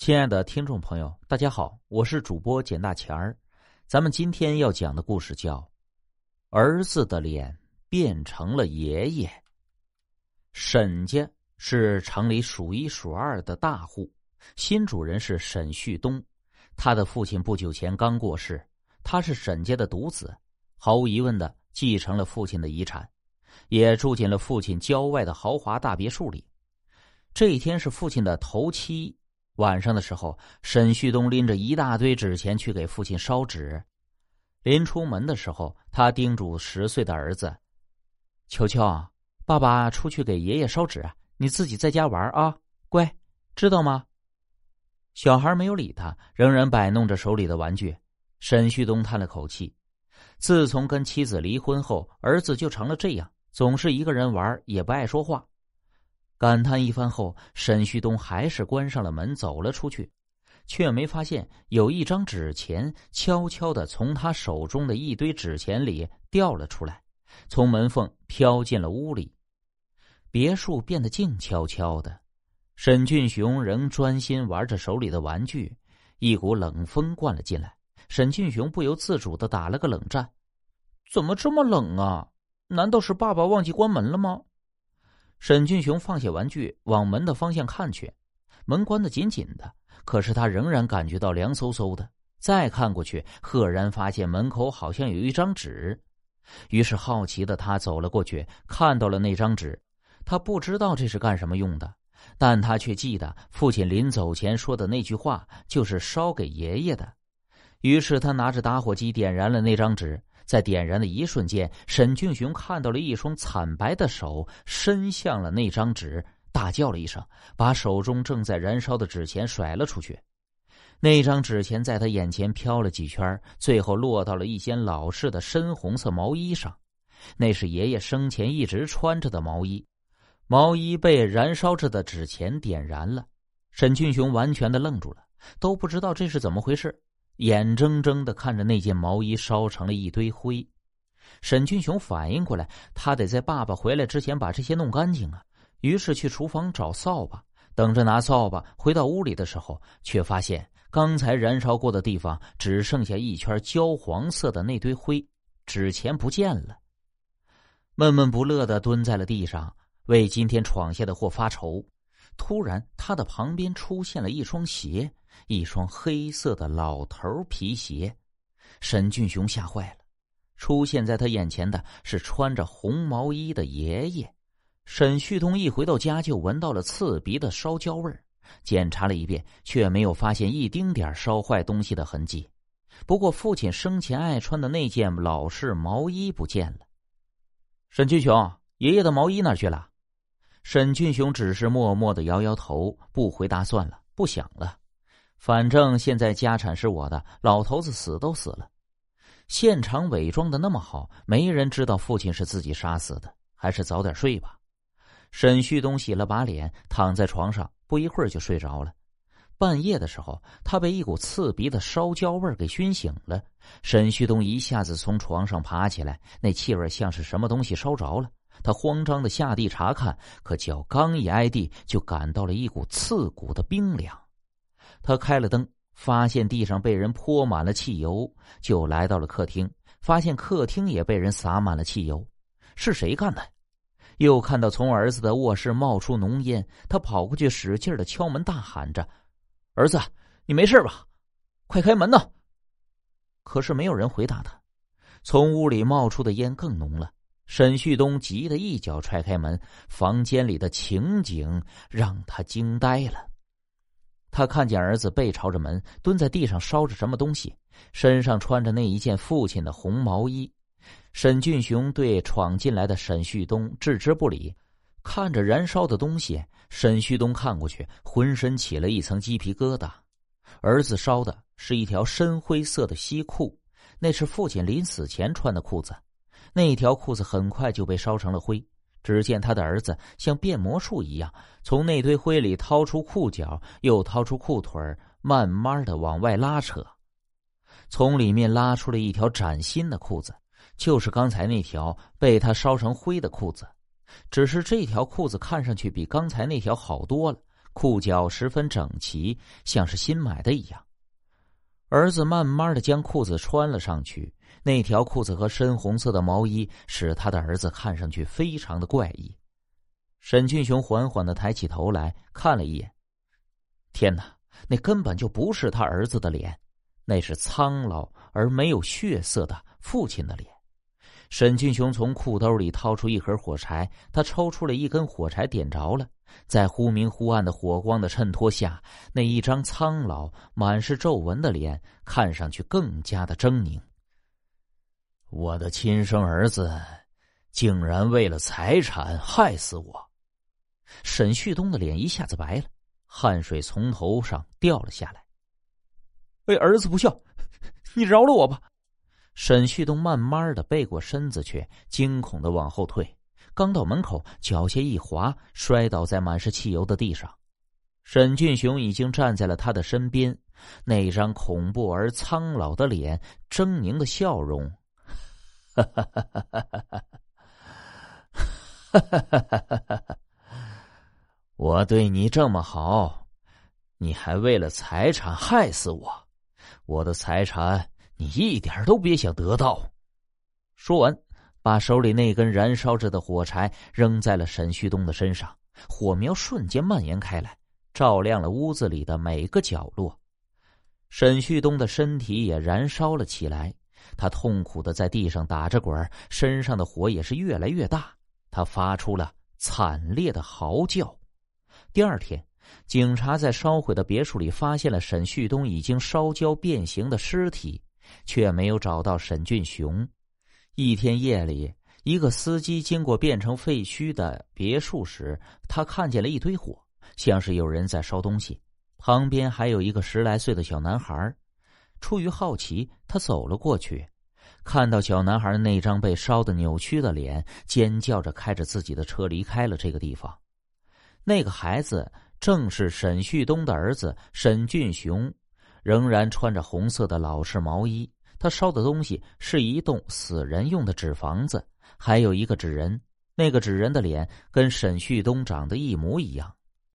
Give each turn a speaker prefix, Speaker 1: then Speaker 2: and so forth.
Speaker 1: 亲爱的听众朋友，大家好，我是主播简大钱儿。咱们今天要讲的故事叫《儿子的脸变成了爷爷》。沈家是城里数一数二的大户，新主人是沈旭东。他的父亲不久前刚过世，他是沈家的独子，毫无疑问的继承了父亲的遗产，也住进了父亲郊外的豪华大别墅里。这一天是父亲的头七。晚上的时候，沈旭东拎着一大堆纸钱去给父亲烧纸。临出门的时候，他叮嘱十岁的儿子：“球球，爸爸出去给爷爷烧纸，你自己在家玩啊，乖，知道吗？”小孩没有理他，仍然摆弄着手里的玩具。沈旭东叹了口气：“自从跟妻子离婚后，儿子就成了这样，总是一个人玩，也不爱说话。”感叹一番后，沈旭东还是关上了门，走了出去，却没发现有一张纸钱悄悄的从他手中的一堆纸钱里掉了出来，从门缝飘进了屋里。别墅变得静悄悄的，沈俊雄仍专心玩着手里的玩具。一股冷风灌了进来，沈俊雄不由自主的打了个冷战：“怎么这么冷啊？难道是爸爸忘记关门了吗？”沈俊雄放下玩具，往门的方向看去，门关得紧紧的，可是他仍然感觉到凉飕飕的。再看过去，赫然发现门口好像有一张纸，于是好奇的他走了过去，看到了那张纸。他不知道这是干什么用的，但他却记得父亲临走前说的那句话，就是烧给爷爷的。于是他拿着打火机点燃了那张纸。在点燃的一瞬间，沈俊雄看到了一双惨白的手伸向了那张纸，大叫了一声，把手中正在燃烧的纸钱甩了出去。那张纸钱在他眼前飘了几圈，最后落到了一件老式的深红色毛衣上。那是爷爷生前一直穿着的毛衣。毛衣被燃烧着的纸钱点燃了，沈俊雄完全的愣住了，都不知道这是怎么回事。眼睁睁的看着那件毛衣烧成了一堆灰，沈俊雄反应过来，他得在爸爸回来之前把这些弄干净啊。于是去厨房找扫把，等着拿扫把回到屋里的时候，却发现刚才燃烧过的地方只剩下一圈焦黄色的那堆灰，纸钱不见了。闷闷不乐的蹲在了地上，为今天闯下的祸发愁。突然，他的旁边出现了一双鞋。一双黑色的老头皮鞋，沈俊雄吓坏了。出现在他眼前的是穿着红毛衣的爷爷。沈旭东一回到家就闻到了刺鼻的烧焦味儿，检查了一遍，却没有发现一丁点烧坏东西的痕迹。不过，父亲生前爱穿的那件老式毛衣不见了。沈俊雄，爷爷的毛衣哪去了？沈俊雄只是默默的摇摇头，不回答算了，不想了。反正现在家产是我的，老头子死都死了，现场伪装的那么好，没人知道父亲是自己杀死的，还是早点睡吧。沈旭东洗了把脸，躺在床上，不一会儿就睡着了。半夜的时候，他被一股刺鼻的烧焦味给熏醒了。沈旭东一下子从床上爬起来，那气味像是什么东西烧着了。他慌张的下地查看，可脚刚一挨地，就感到了一股刺骨的冰凉。他开了灯，发现地上被人泼满了汽油，就来到了客厅，发现客厅也被人洒满了汽油，是谁干的？又看到从儿子的卧室冒出浓烟，他跑过去使劲的敲门，大喊着：“儿子，你没事吧？快开门呐！”可是没有人回答他。从屋里冒出的烟更浓了。沈旭东急得一脚踹开门，房间里的情景让他惊呆了。他看见儿子背朝着门，蹲在地上烧着什么东西，身上穿着那一件父亲的红毛衣。沈俊雄对闯进来的沈旭东置之不理，看着燃烧的东西，沈旭东看过去，浑身起了一层鸡皮疙瘩。儿子烧的是一条深灰色的西裤，那是父亲临死前穿的裤子，那条裤子很快就被烧成了灰。只见他的儿子像变魔术一样，从那堆灰里掏出裤脚，又掏出裤腿慢慢的往外拉扯，从里面拉出了一条崭新的裤子，就是刚才那条被他烧成灰的裤子。只是这条裤子看上去比刚才那条好多了，裤脚十分整齐，像是新买的一样。儿子慢慢的将裤子穿了上去，那条裤子和深红色的毛衣使他的儿子看上去非常的怪异。沈俊雄缓缓的抬起头来看了一眼，天哪，那根本就不是他儿子的脸，那是苍老而没有血色的父亲的脸。沈俊雄从裤兜里掏出一盒火柴，他抽出了一根火柴，点着了。在忽明忽暗的火光的衬托下，那一张苍老、满是皱纹的脸看上去更加的狰狞。我的亲生儿子，竟然为了财产害死我！沈旭东的脸一下子白了，汗水从头上掉了下来。为儿子不孝，你饶了我吧！沈旭东慢慢的背过身子去，惊恐的往后退。刚到门口，脚下一滑，摔倒在满是汽油的地上。沈俊雄已经站在了他的身边，那张恐怖而苍老的脸，狰狞的笑容，哈哈哈哈哈哈！哈哈哈哈哈哈！我对你这么好，你还为了财产害死我？我的财产你一点都别想得到！说完。把手里那根燃烧着的火柴扔在了沈旭东的身上，火苗瞬间蔓延开来，照亮了屋子里的每个角落。沈旭东的身体也燃烧了起来，他痛苦的在地上打着滚身上的火也是越来越大。他发出了惨烈的嚎叫。第二天，警察在烧毁的别墅里发现了沈旭东已经烧焦变形的尸体，却没有找到沈俊雄。一天夜里，一个司机经过变成废墟的别墅时，他看见了一堆火，像是有人在烧东西。旁边还有一个十来岁的小男孩。出于好奇，他走了过去，看到小男孩那张被烧得扭曲的脸，尖叫着开着自己的车离开了这个地方。那个孩子正是沈旭东的儿子沈俊雄，仍然穿着红色的老式毛衣。他烧的东西是一栋死人用的纸房子，还有一个纸人。那个纸人的脸跟沈旭东长得一模一样。